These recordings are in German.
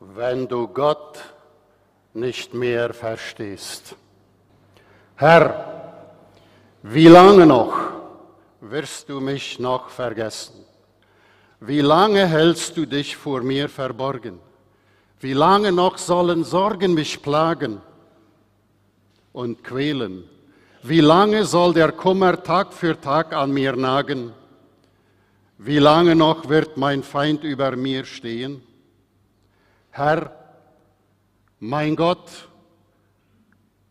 wenn du Gott nicht mehr verstehst. Herr, wie lange noch wirst du mich noch vergessen? Wie lange hältst du dich vor mir verborgen? Wie lange noch sollen Sorgen mich plagen und quälen? Wie lange soll der Kummer Tag für Tag an mir nagen? Wie lange noch wird mein Feind über mir stehen? Herr, mein Gott,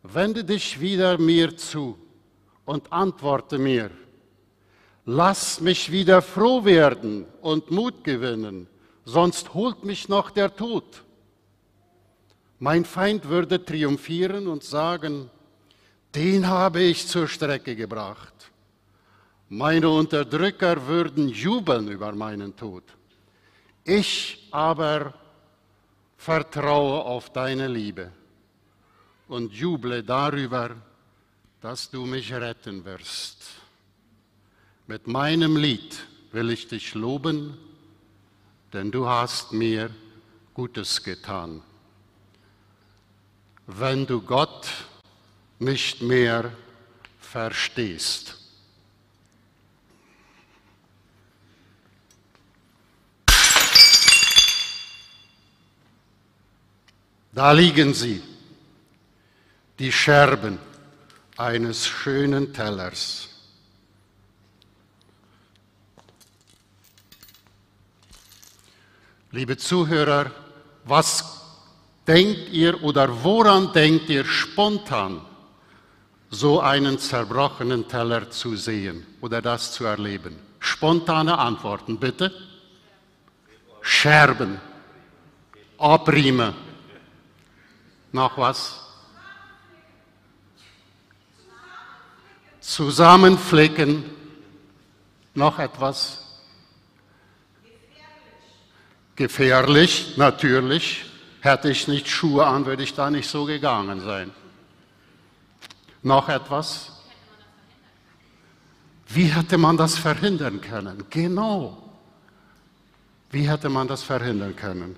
wende dich wieder mir zu und antworte mir. Lass mich wieder froh werden und Mut gewinnen, sonst holt mich noch der Tod. Mein Feind würde triumphieren und sagen, den habe ich zur Strecke gebracht. Meine Unterdrücker würden jubeln über meinen Tod. Ich aber vertraue auf deine Liebe und juble darüber, dass du mich retten wirst. Mit meinem Lied will ich dich loben, denn du hast mir Gutes getan. Wenn du Gott nicht mehr verstehst. Da liegen sie, die Scherben eines schönen Tellers. Liebe Zuhörer, was denkt ihr oder woran denkt ihr spontan, so einen zerbrochenen Teller zu sehen oder das zu erleben? Spontane Antworten, bitte. Scherben, Abriemen. Noch was? Zusammenflicken. Noch etwas? Gefährlich, natürlich. Hätte ich nicht Schuhe an, würde ich da nicht so gegangen sein. Noch etwas? Wie hätte man das verhindern können? Genau. Wie hätte man das verhindern können?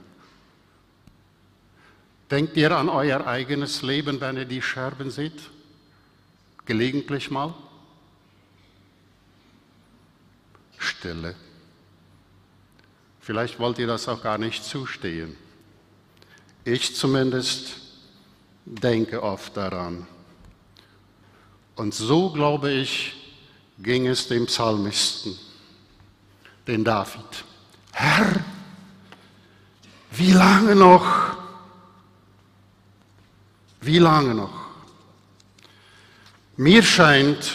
Denkt ihr an euer eigenes Leben, wenn ihr die Scherben seht? Gelegentlich mal? Stille. Vielleicht wollt ihr das auch gar nicht zustehen. Ich zumindest denke oft daran. Und so, glaube ich, ging es dem Psalmisten, den David. Herr, wie lange noch? Wie lange noch? Mir scheint,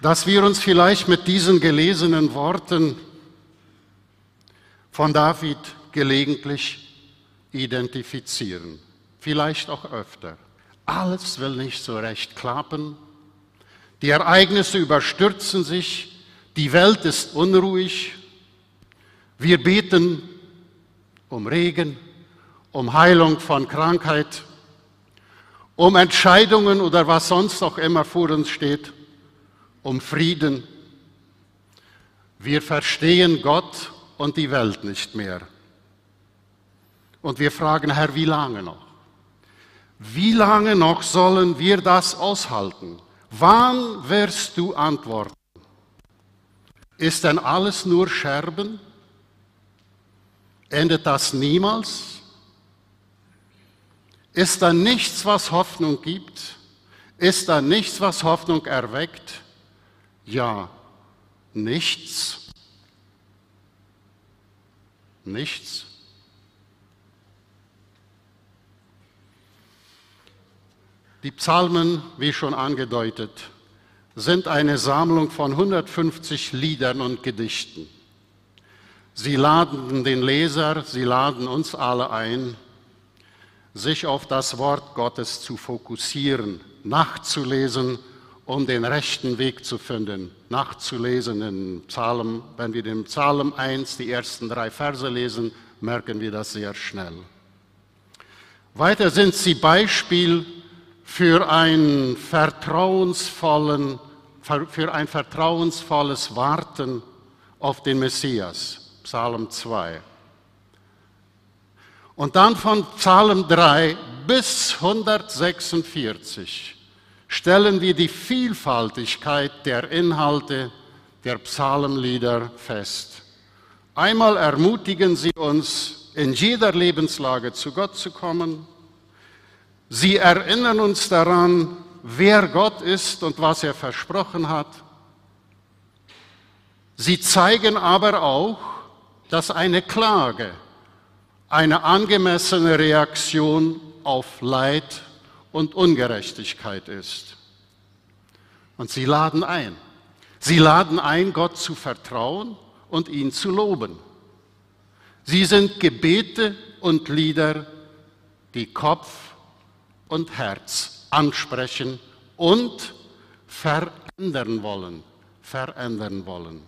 dass wir uns vielleicht mit diesen gelesenen Worten von David gelegentlich identifizieren, vielleicht auch öfter. Alles will nicht so recht klappen, die Ereignisse überstürzen sich, die Welt ist unruhig, wir beten um Regen, um Heilung von Krankheit, um Entscheidungen oder was sonst auch immer vor uns steht, um Frieden. Wir verstehen Gott und die Welt nicht mehr. Und wir fragen, Herr, wie lange noch? Wie lange noch sollen wir das aushalten? Wann wirst du antworten? Ist denn alles nur Scherben? Endet das niemals? Ist da nichts, was Hoffnung gibt? Ist da nichts, was Hoffnung erweckt? Ja, nichts. Nichts. Die Psalmen, wie schon angedeutet, sind eine Sammlung von 150 Liedern und Gedichten. Sie laden den Leser, sie laden uns alle ein, sich auf das Wort Gottes zu fokussieren, nachzulesen, um den rechten Weg zu finden. Nachzulesen in Psalm, wenn wir den Psalm 1 die ersten drei Verse lesen, merken wir das sehr schnell. Weiter sind sie Beispiel für ein für ein vertrauensvolles Warten auf den Messias. Psalm 2. Und dann von Psalm 3 bis 146 stellen wir die Vielfaltigkeit der Inhalte der Psalmlieder fest. Einmal ermutigen sie uns, in jeder Lebenslage zu Gott zu kommen. Sie erinnern uns daran, wer Gott ist und was er versprochen hat. Sie zeigen aber auch, dass eine Klage eine angemessene Reaktion auf Leid und Ungerechtigkeit ist. Und sie laden ein. Sie laden ein, Gott zu vertrauen und ihn zu loben. Sie sind Gebete und Lieder, die Kopf und Herz ansprechen und verändern wollen, verändern wollen.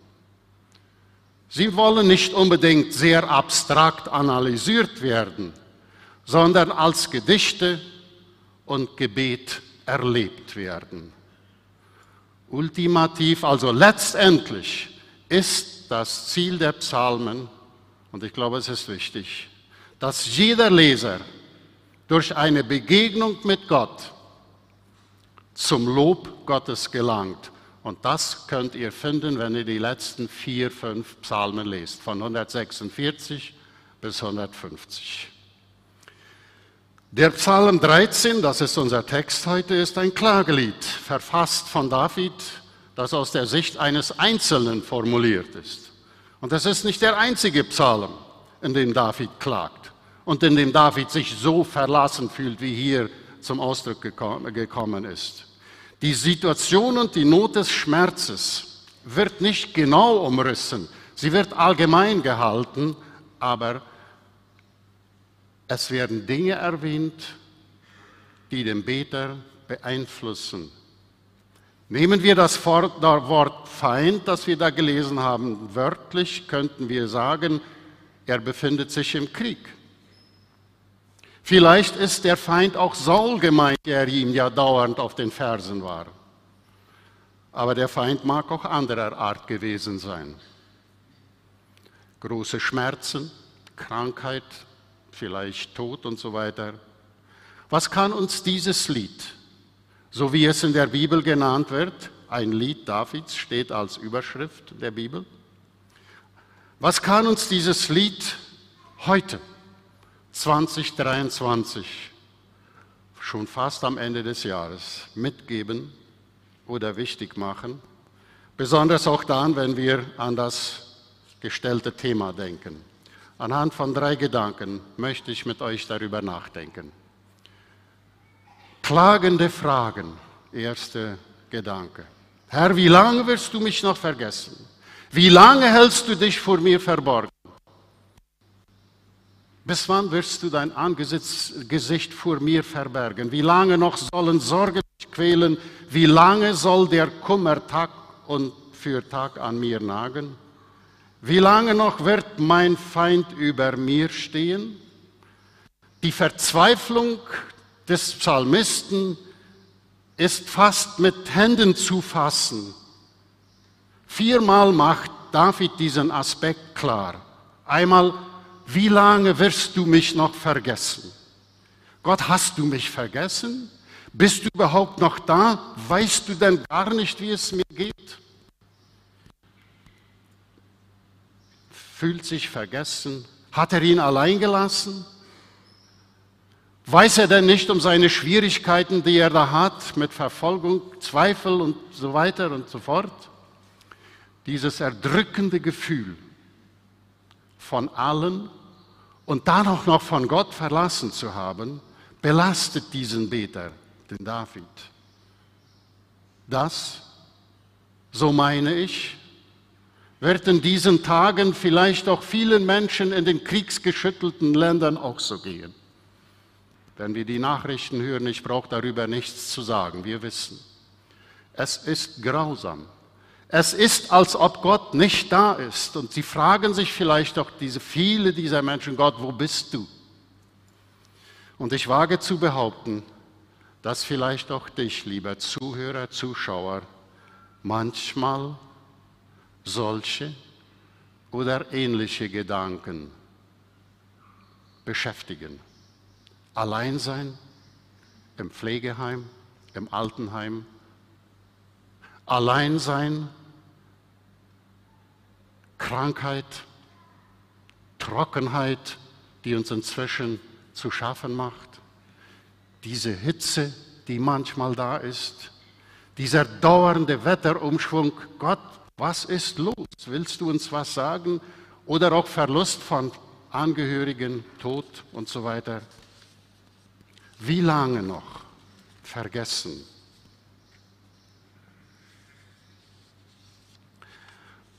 Sie wollen nicht unbedingt sehr abstrakt analysiert werden, sondern als Gedichte und Gebet erlebt werden. Ultimativ, also letztendlich, ist das Ziel der Psalmen, und ich glaube, es ist wichtig, dass jeder Leser durch eine Begegnung mit Gott zum Lob Gottes gelangt. Und das könnt ihr finden, wenn ihr die letzten vier, fünf Psalmen lest, von 146 bis 150. Der Psalm 13, das ist unser Text heute, ist ein Klagelied, verfasst von David, das aus der Sicht eines Einzelnen formuliert ist. Und das ist nicht der einzige Psalm, in dem David klagt und in dem David sich so verlassen fühlt, wie hier zum Ausdruck gekommen ist. Die Situation und die Not des Schmerzes wird nicht genau umrissen, sie wird allgemein gehalten, aber es werden Dinge erwähnt, die den Beter beeinflussen. Nehmen wir das Wort Feind, das wir da gelesen haben, wörtlich könnten wir sagen, er befindet sich im Krieg. Vielleicht ist der Feind auch Saul gemeint, der ihm ja dauernd auf den Fersen war. Aber der Feind mag auch anderer Art gewesen sein. Große Schmerzen, Krankheit, vielleicht Tod und so weiter. Was kann uns dieses Lied, so wie es in der Bibel genannt wird, ein Lied Davids steht als Überschrift der Bibel, was kann uns dieses Lied heute, 2023, schon fast am Ende des Jahres, mitgeben oder wichtig machen? Besonders auch dann, wenn wir an das gestellte Thema denken. Anhand von drei Gedanken möchte ich mit euch darüber nachdenken. Klagende Fragen, erster Gedanke. Herr, wie lange wirst du mich noch vergessen? Wie lange hältst du dich vor mir verborgen? Bis wann wirst du dein Angesicht vor mir verbergen? Wie lange noch sollen Sorgen mich quälen? Wie lange soll der Kummer Tag und für Tag an mir nagen? Wie lange noch wird mein Feind über mir stehen? Die Verzweiflung des Psalmisten ist fast mit Händen zu fassen. Viermal macht David diesen Aspekt klar. Einmal, wie lange wirst du mich noch vergessen? Gott, hast du mich vergessen? Bist du überhaupt noch da? Weißt du denn gar nicht, wie es mir geht? fühlt sich vergessen? Hat er ihn allein gelassen? Weiß er denn nicht um seine Schwierigkeiten, die er da hat mit Verfolgung, Zweifel und so weiter und so fort? Dieses erdrückende Gefühl von allen und dann auch noch von Gott verlassen zu haben, belastet diesen Beter, den David. Das, so meine ich, wird in diesen Tagen vielleicht auch vielen Menschen in den kriegsgeschüttelten Ländern auch so gehen. Wenn wir die Nachrichten hören, ich brauche darüber nichts zu sagen, wir wissen, es ist grausam. Es ist, als ob Gott nicht da ist. Und sie fragen sich vielleicht auch diese viele dieser Menschen, Gott, wo bist du? Und ich wage zu behaupten, dass vielleicht auch dich, lieber Zuhörer, Zuschauer, manchmal solche oder ähnliche Gedanken beschäftigen. Allein sein im Pflegeheim, im Altenheim. Allein sein, Krankheit, Trockenheit, die uns inzwischen zu schaffen macht. Diese Hitze, die manchmal da ist. Dieser dauernde Wetterumschwung. Gott, was ist los? Willst du uns was sagen? Oder auch Verlust von Angehörigen, Tod und so weiter. Wie lange noch vergessen?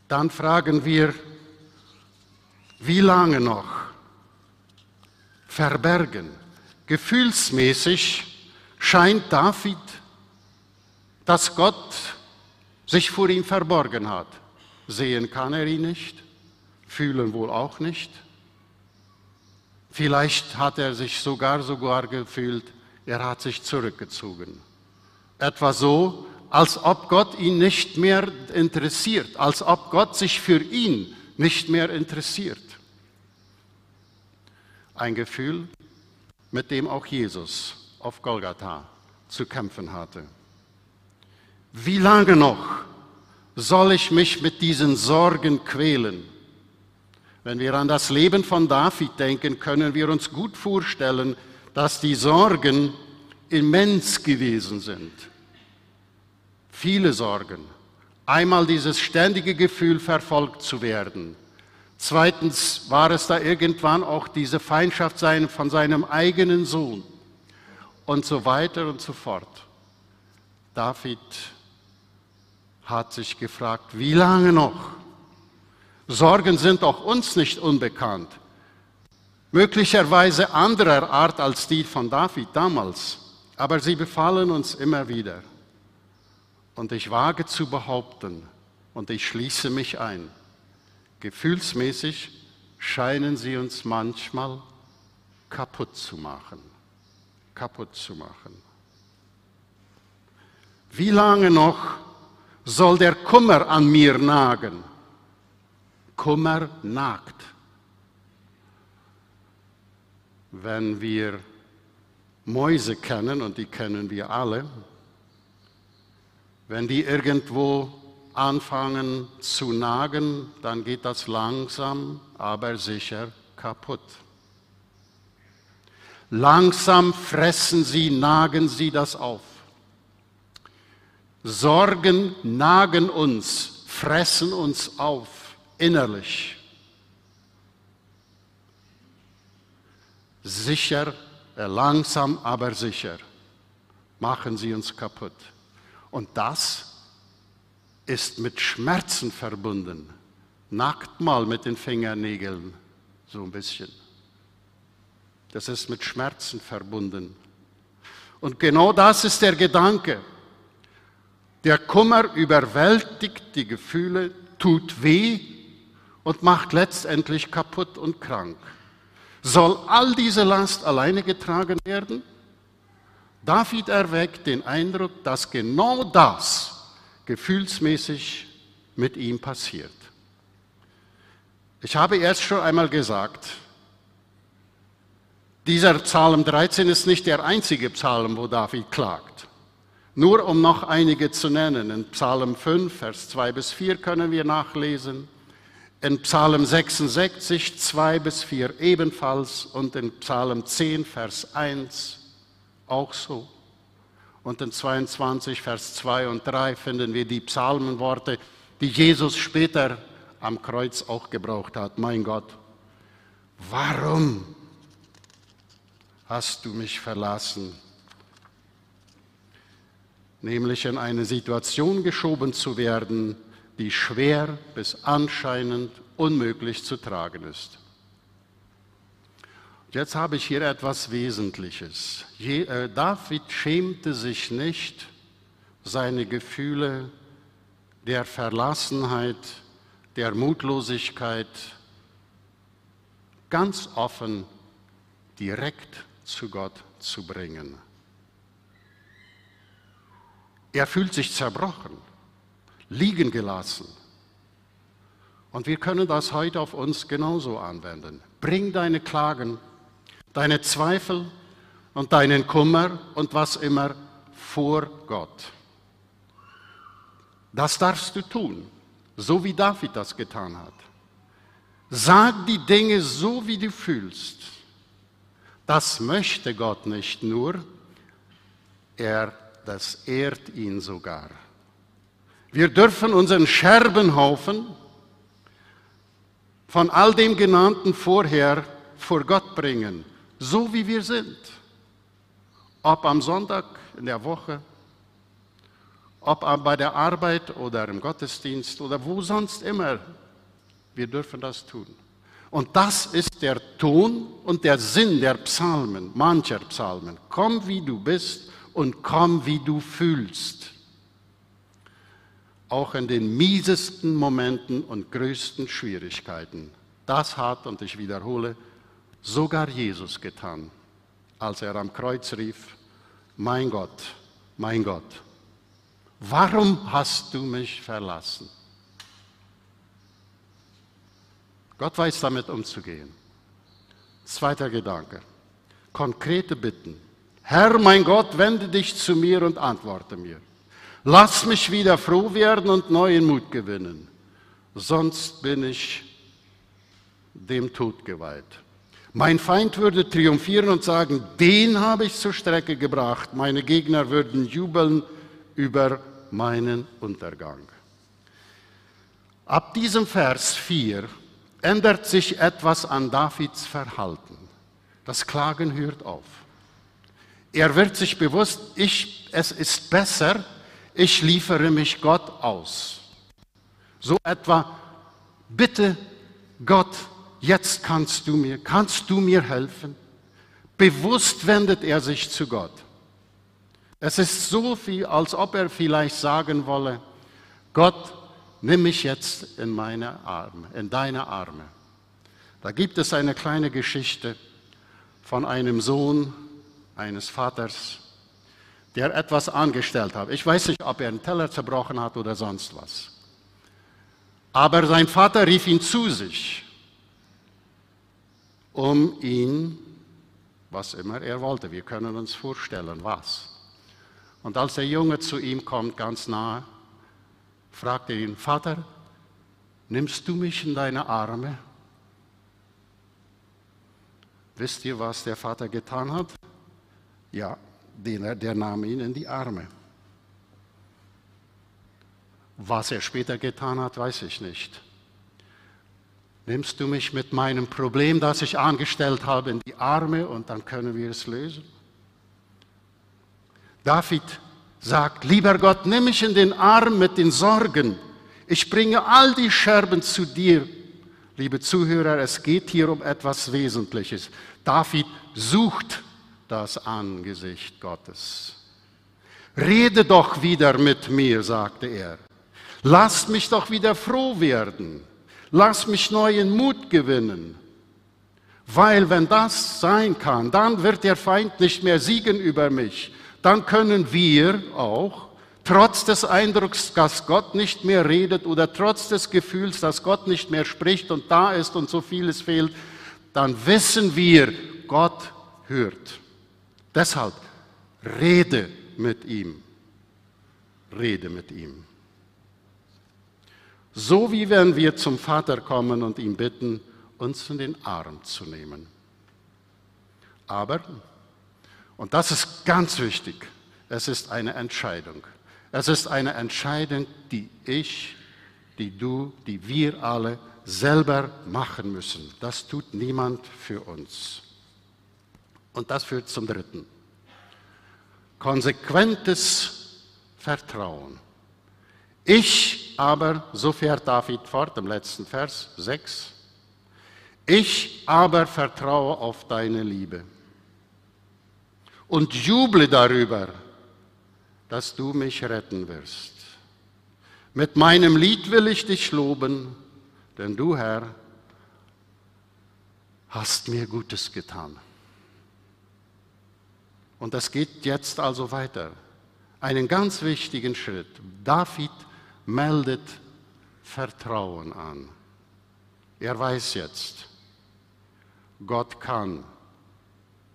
Dann fragen wir, wie lange noch verbergen? Gefühlsmäßig scheint David, dass Gott sich vor ihm verborgen hat. Sehen kann er ihn nicht, fühlen wohl auch nicht. Vielleicht hat er sich sogar sogar gefühlt, er hat sich zurückgezogen. Etwa so, als ob Gott ihn nicht mehr interessiert, als ob Gott sich für ihn nicht mehr interessiert. Ein Gefühl, mit dem auch Jesus auf Golgatha zu kämpfen hatte. Wie lange noch soll ich mich mit diesen Sorgen quälen? Wenn wir an das Leben von David denken, können wir uns gut vorstellen, dass die Sorgen immens gewesen sind. Viele Sorgen. Einmal dieses ständige Gefühl, verfolgt zu werden. Zweitens war es da irgendwann auch diese Feindschaft von seinem eigenen Sohn und so weiter und so fort. David hat sich gefragt, wie lange noch? Sorgen sind auch uns nicht unbekannt. Möglicherweise anderer Art als die von David damals, aber sie befallen uns immer wieder. Und ich wage zu behaupten, und ich schließe mich ein, gefühlsmäßig scheinen sie uns manchmal kaputt zu machen. Kaputt zu machen. Wie lange noch soll der Kummer an mir nagen? Kummer nagt. Wenn wir Mäuse kennen, und die kennen wir alle, wenn die irgendwo anfangen zu nagen, dann geht das langsam, aber sicher kaputt. Langsam fressen sie, nagen sie das auf. Sorgen nagen uns, fressen uns auf innerlich. Sicher, äh, langsam, aber sicher machen sie uns kaputt. Und das ist mit Schmerzen verbunden. Nackt mal mit den Fingernägeln, so ein bisschen. Das ist mit Schmerzen verbunden. Und genau das ist der Gedanke. Der Kummer überwältigt die Gefühle, tut weh und macht letztendlich kaputt und krank. Soll all diese Last alleine getragen werden? David erweckt den Eindruck, dass genau das gefühlsmäßig mit ihm passiert. Ich habe erst schon einmal gesagt, dieser Psalm 13 ist nicht der einzige Psalm, wo David klagt. Nur um noch einige zu nennen. In Psalm 5, Vers 2 bis 4 können wir nachlesen. In Psalm 66, 2 bis 4 ebenfalls. Und in Psalm 10, Vers 1 auch so. Und in 22, Vers 2 und 3 finden wir die Psalmenworte, die Jesus später am Kreuz auch gebraucht hat. Mein Gott, warum hast du mich verlassen? Nämlich in eine Situation geschoben zu werden, die schwer bis anscheinend unmöglich zu tragen ist. Jetzt habe ich hier etwas Wesentliches. Äh, David schämte sich nicht, seine Gefühle der Verlassenheit, der Mutlosigkeit ganz offen direkt zu Gott zu bringen. Er fühlt sich zerbrochen, liegen gelassen. Und wir können das heute auf uns genauso anwenden. Bring deine Klagen deine Zweifel und deinen Kummer und was immer vor Gott. Das darfst du tun, so wie David das getan hat. Sag die Dinge so, wie du fühlst. Das möchte Gott nicht nur, er, das ehrt ihn sogar. Wir dürfen unseren Scherbenhaufen von all dem Genannten vorher vor Gott bringen, so wie wir sind. Ob am Sonntag in der Woche, ob bei der Arbeit oder im Gottesdienst oder wo sonst immer. Wir dürfen das tun. Und das ist der Ton und der Sinn der Psalmen, mancher Psalmen. Komm, wie du bist und komm, wie du fühlst. Auch in den miesesten Momenten und größten Schwierigkeiten. Das hat, und ich wiederhole, sogar Jesus getan, als er am Kreuz rief, mein Gott, mein Gott, warum hast du mich verlassen? Gott weiß damit umzugehen. Zweiter Gedanke. Konkrete Bitten. Herr, mein Gott, wende dich zu mir und antworte mir. Lass mich wieder froh werden und neuen Mut gewinnen. Sonst bin ich dem Tod geweiht. Mein Feind würde triumphieren und sagen, den habe ich zur Strecke gebracht. Meine Gegner würden jubeln über meinen Untergang. Ab diesem Vers 4 ändert sich etwas an Davids Verhalten. Das Klagen hört auf. Er wird sich bewusst, ich, es ist besser, ich liefere mich Gott aus. So etwa, bitte Gott, jetzt kannst du mir, kannst du mir helfen? Bewusst wendet er sich zu Gott. Es ist so viel, als ob er vielleicht sagen wolle, Gott, nimm mich jetzt in meine Arme, in deine Arme. Da gibt es eine kleine Geschichte von einem Sohn eines Vaters, der etwas angestellt hat. Ich weiß nicht, ob er einen Teller zerbrochen hat oder sonst was. Aber sein Vater rief ihn zu sich, um ihn, was immer er wollte, wir können uns vorstellen, was. Und als der Junge zu ihm kommt, ganz nahe, fragte ihn, Vater, nimmst du mich in deine Arme? Wisst ihr, was der Vater getan hat? Ja, der, der nahm ihn in die Arme. Was er später getan hat, weiß ich nicht. Nimmst du mich mit meinem Problem, das ich angestellt habe, in die Arme und dann können wir es lösen? David sagt, lieber Gott, nimm mich in den Arm mit den Sorgen. Ich bringe all die Scherben zu dir. Liebe Zuhörer, es geht hier um etwas Wesentliches. David sucht das Angesicht Gottes. Rede doch wieder mit mir, sagte er. Lass mich doch wieder froh werden. Lass mich neuen Mut gewinnen. Weil wenn das sein kann, dann wird der Feind nicht mehr siegen über mich dann können wir auch, trotz des Eindrucks, dass Gott nicht mehr redet oder trotz des Gefühls, dass Gott nicht mehr spricht und da ist und so vieles fehlt, dann wissen wir, Gott hört. Deshalb rede mit ihm. Rede mit ihm. So wie wenn wir zum Vater kommen und ihn bitten, uns in den Arm zu nehmen. Aber und das ist ganz wichtig. Es ist eine Entscheidung. Es ist eine Entscheidung, die ich, die du, die wir alle selber machen müssen. Das tut niemand für uns. Und das führt zum Dritten. Konsequentes Vertrauen. Ich aber, so fährt David fort im letzten Vers 6, ich aber vertraue auf deine Liebe und juble darüber, dass du mich retten wirst. Mit meinem Lied will ich dich loben, denn du, Herr, hast mir Gutes getan. Und das geht jetzt also weiter. Einen ganz wichtigen Schritt. David meldet Vertrauen an. Er weiß jetzt, Gott kann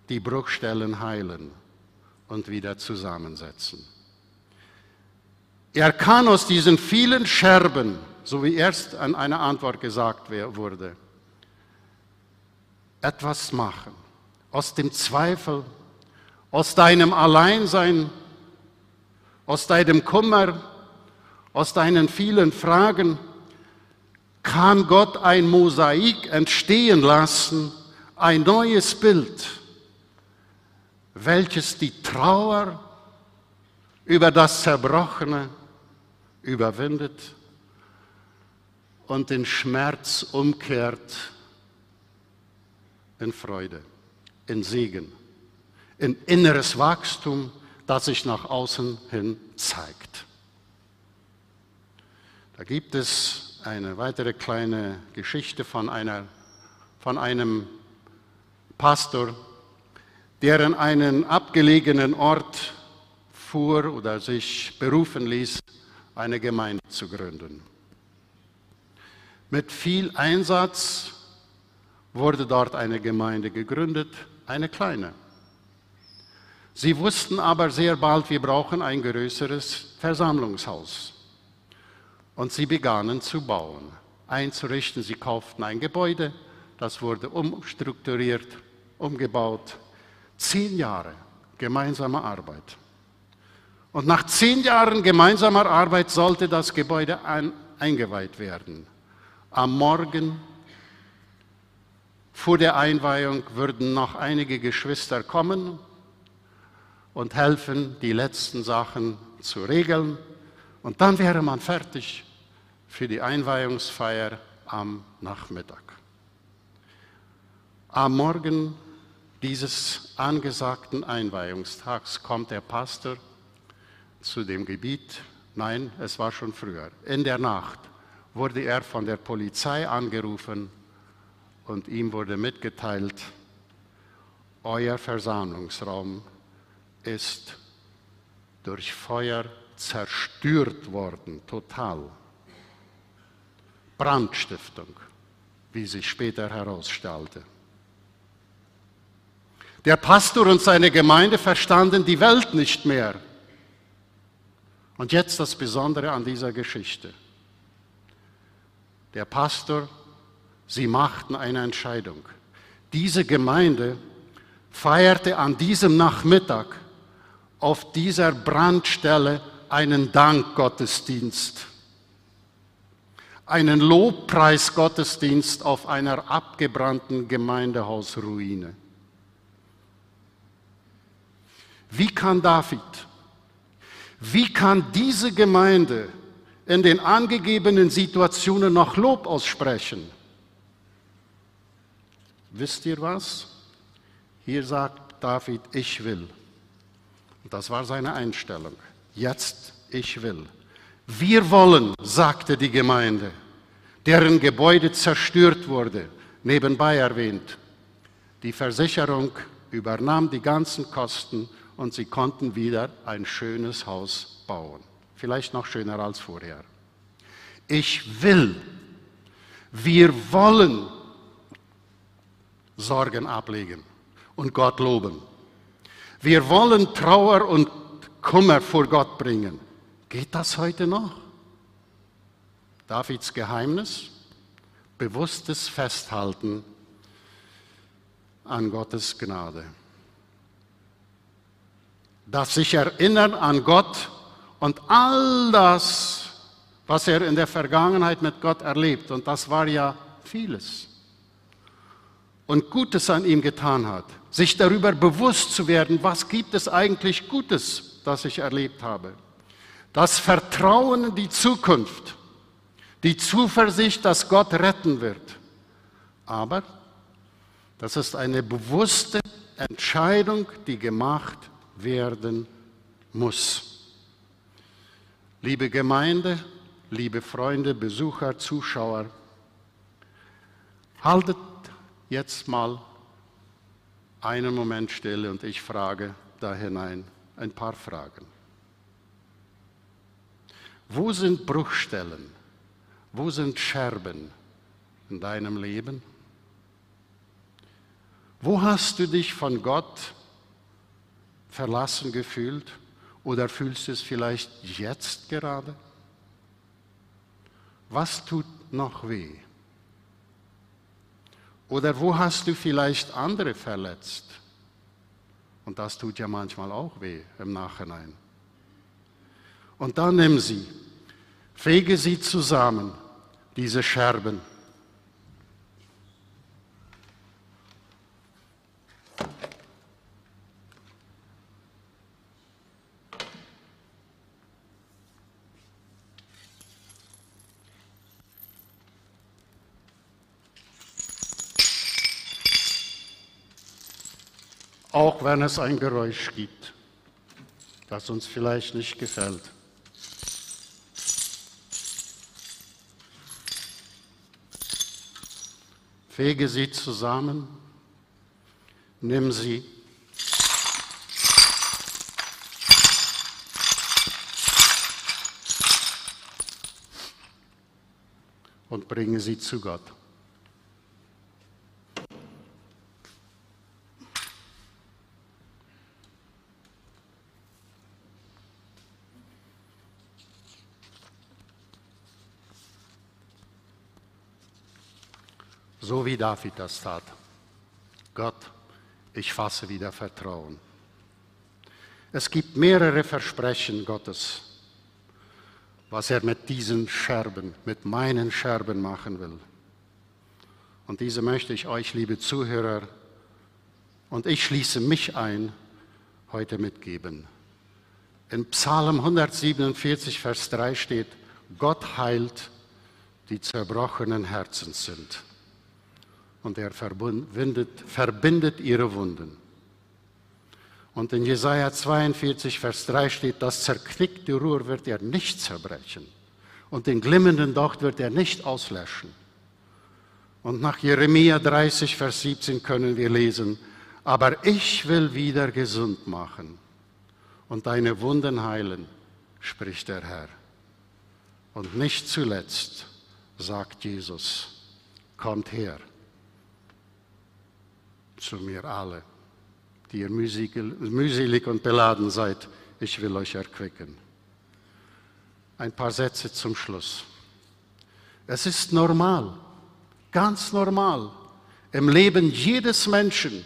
die Bruchstellen heilen und wieder zusammensetzen. Er kann aus diesen vielen Scherben, so wie erst an einer Antwort gesagt wurde, etwas machen. Aus dem Zweifel, aus deinem Alleinsein, aus deinem Kummer, aus deinen vielen Fragen, kann Gott ein Mosaik entstehen lassen, ein neues Bild, welches die Trauer über das Zerbrochene überwindet und den Schmerz umkehrt in Freude, in Segen, in inneres Wachstum, das sich nach außen hin zeigt. Da gibt es eine weitere kleine Geschichte von, einer, von einem Pastor, der in einen abgelegenen Ort fuhr oder sich berufen ließ, eine Gemeinde zu gründen. Mit viel Einsatz wurde dort eine Gemeinde gegründet, eine kleine. Sie wussten aber sehr bald, wir brauchen ein größeres Versammlungshaus. Und sie begannen zu bauen, einzurichten. Sie kauften ein Gebäude, das wurde umstrukturiert, umgebaut. Zehn Jahre gemeinsame Arbeit. Und nach zehn Jahren gemeinsamer Arbeit sollte das Gebäude ein, eingeweiht werden. Am Morgen vor der Einweihung würden noch einige Geschwister kommen und helfen, die letzten Sachen zu regeln. Und dann wäre man fertig für die Einweihungsfeier am Nachmittag. Am Morgen dieses angesagten Einweihungstags kommt der Pastor zu dem Gebiet. Nein, es war schon früher. In der Nacht wurde er von der Polizei angerufen und ihm wurde mitgeteilt, euer Versammlungsraum ist durch Feuer zerstört worden, total. Brandstiftung, wie sich später herausstellte. Der Pastor und seine Gemeinde verstanden die Welt nicht mehr. Und jetzt das Besondere an dieser Geschichte. Der Pastor, sie machten eine Entscheidung. Diese Gemeinde feierte an diesem Nachmittag auf dieser Brandstelle einen Dankgottesdienst, einen Lobpreisgottesdienst auf einer abgebrannten Gemeindehausruine. Wie kann David wie kann diese Gemeinde in den angegebenen Situationen noch Lob aussprechen? Wisst ihr was? Hier sagt David, ich will. Das war seine Einstellung. Jetzt, ich will. Wir wollen, sagte die Gemeinde, deren Gebäude zerstört wurde, nebenbei erwähnt. Die Versicherung übernahm die ganzen Kosten und sie konnten wieder ein schönes Haus bauen. Vielleicht noch schöner als vorher. Ich will, wir wollen Sorgen ablegen und Gott loben. Wir wollen Trauer und Kummer vor Gott bringen. Geht das heute noch? Davids Geheimnis? Bewusstes Festhalten an Gottes Gnade das sich erinnern an Gott und all das, was er in der Vergangenheit mit Gott erlebt, und das war ja vieles, und Gutes an ihm getan hat, sich darüber bewusst zu werden, was gibt es eigentlich Gutes, das ich erlebt habe. Das Vertrauen in die Zukunft, die Zuversicht, dass Gott retten wird. Aber das ist eine bewusste Entscheidung, die gemacht werden muss. Liebe Gemeinde, liebe Freunde, Besucher, Zuschauer, haltet jetzt mal einen Moment stille und ich frage da hinein ein paar Fragen. Wo sind Bruchstellen? Wo sind Scherben in deinem Leben? Wo hast du dich von Gott verlassen gefühlt oder fühlst du es vielleicht jetzt gerade? Was tut noch weh? Oder wo hast du vielleicht andere verletzt? Und das tut ja manchmal auch weh im Nachhinein. Und dann nimm sie, fege sie zusammen, diese Scherben. Auch wenn es ein Geräusch gibt, das uns vielleicht nicht gefällt. Fege sie zusammen, nimm sie und bringe sie zu Gott. So wie David das tat. Gott, ich fasse wieder Vertrauen. Es gibt mehrere Versprechen Gottes, was er mit diesen Scherben, mit meinen Scherben machen will. Und diese möchte ich euch, liebe Zuhörer, und ich schließe mich ein, heute mitgeben. In Psalm 147, Vers 3 steht, Gott heilt, die zerbrochenen Herzen sind und er verbindet, verbindet ihre Wunden. Und in Jesaja 42, Vers 3 steht, das zerknickte Ruhr wird er nicht zerbrechen und den glimmenden Docht wird er nicht auslöschen. Und nach Jeremia 30, Vers 17 können wir lesen, aber ich will wieder gesund machen und deine Wunden heilen, spricht der Herr. Und nicht zuletzt sagt Jesus, kommt her zu mir alle, die ihr mühselig und beladen seid, ich will euch erquicken. Ein paar Sätze zum Schluss. Es ist normal, ganz normal im Leben jedes Menschen,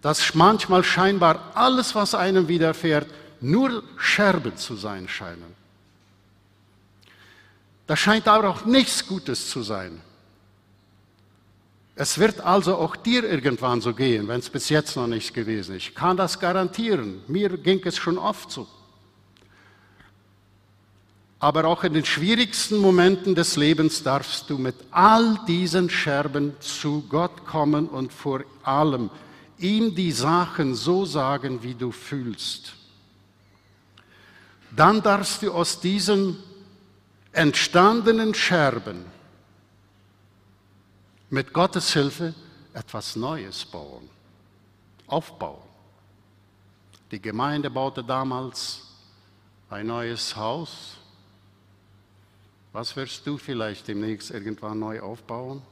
dass manchmal scheinbar alles, was einem widerfährt, nur Scherben zu sein scheinen. Das scheint aber auch nichts Gutes zu sein. Es wird also auch dir irgendwann so gehen, wenn es bis jetzt noch nicht gewesen ist. Ich kann das garantieren. Mir ging es schon oft so. Aber auch in den schwierigsten Momenten des Lebens darfst du mit all diesen Scherben zu Gott kommen und vor allem ihm die Sachen so sagen, wie du fühlst. Dann darfst du aus diesen entstandenen Scherben mit Gottes Hilfe etwas Neues bauen, aufbauen. Die Gemeinde baute damals ein neues Haus. Was wirst du vielleicht demnächst irgendwann neu aufbauen?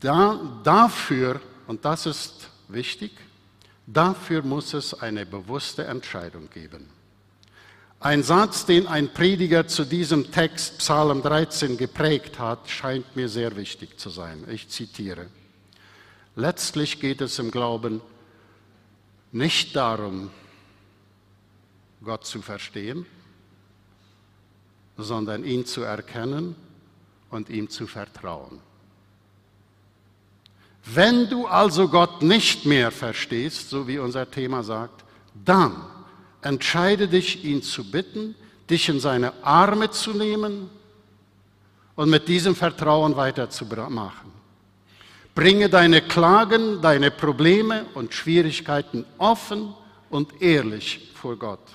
Da, dafür, und das ist wichtig, dafür muss es eine bewusste Entscheidung geben. Ein Satz, den ein Prediger zu diesem Text Psalm 13 geprägt hat, scheint mir sehr wichtig zu sein. Ich zitiere. Letztlich geht es im Glauben nicht darum, Gott zu verstehen, sondern ihn zu erkennen und ihm zu vertrauen. Wenn du also Gott nicht mehr verstehst, so wie unser Thema sagt, dann entscheide dich, ihn zu bitten, dich in seine Arme zu nehmen und mit diesem Vertrauen weiterzumachen. Bringe deine Klagen, deine Probleme und Schwierigkeiten offen und ehrlich vor Gott.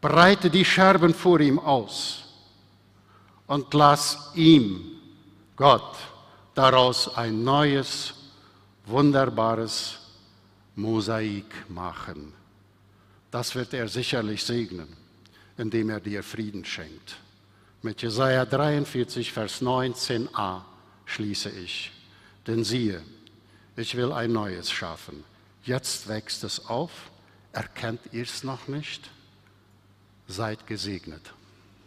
Breite die Scherben vor ihm aus und lass ihm, Gott, daraus ein neues, wunderbares Mosaik machen. Das wird er sicherlich segnen, indem er dir Frieden schenkt. Mit Jesaja 43, Vers 19a schließe ich. Denn siehe, ich will ein neues schaffen. Jetzt wächst es auf. Erkennt ihr es noch nicht? Seid gesegnet.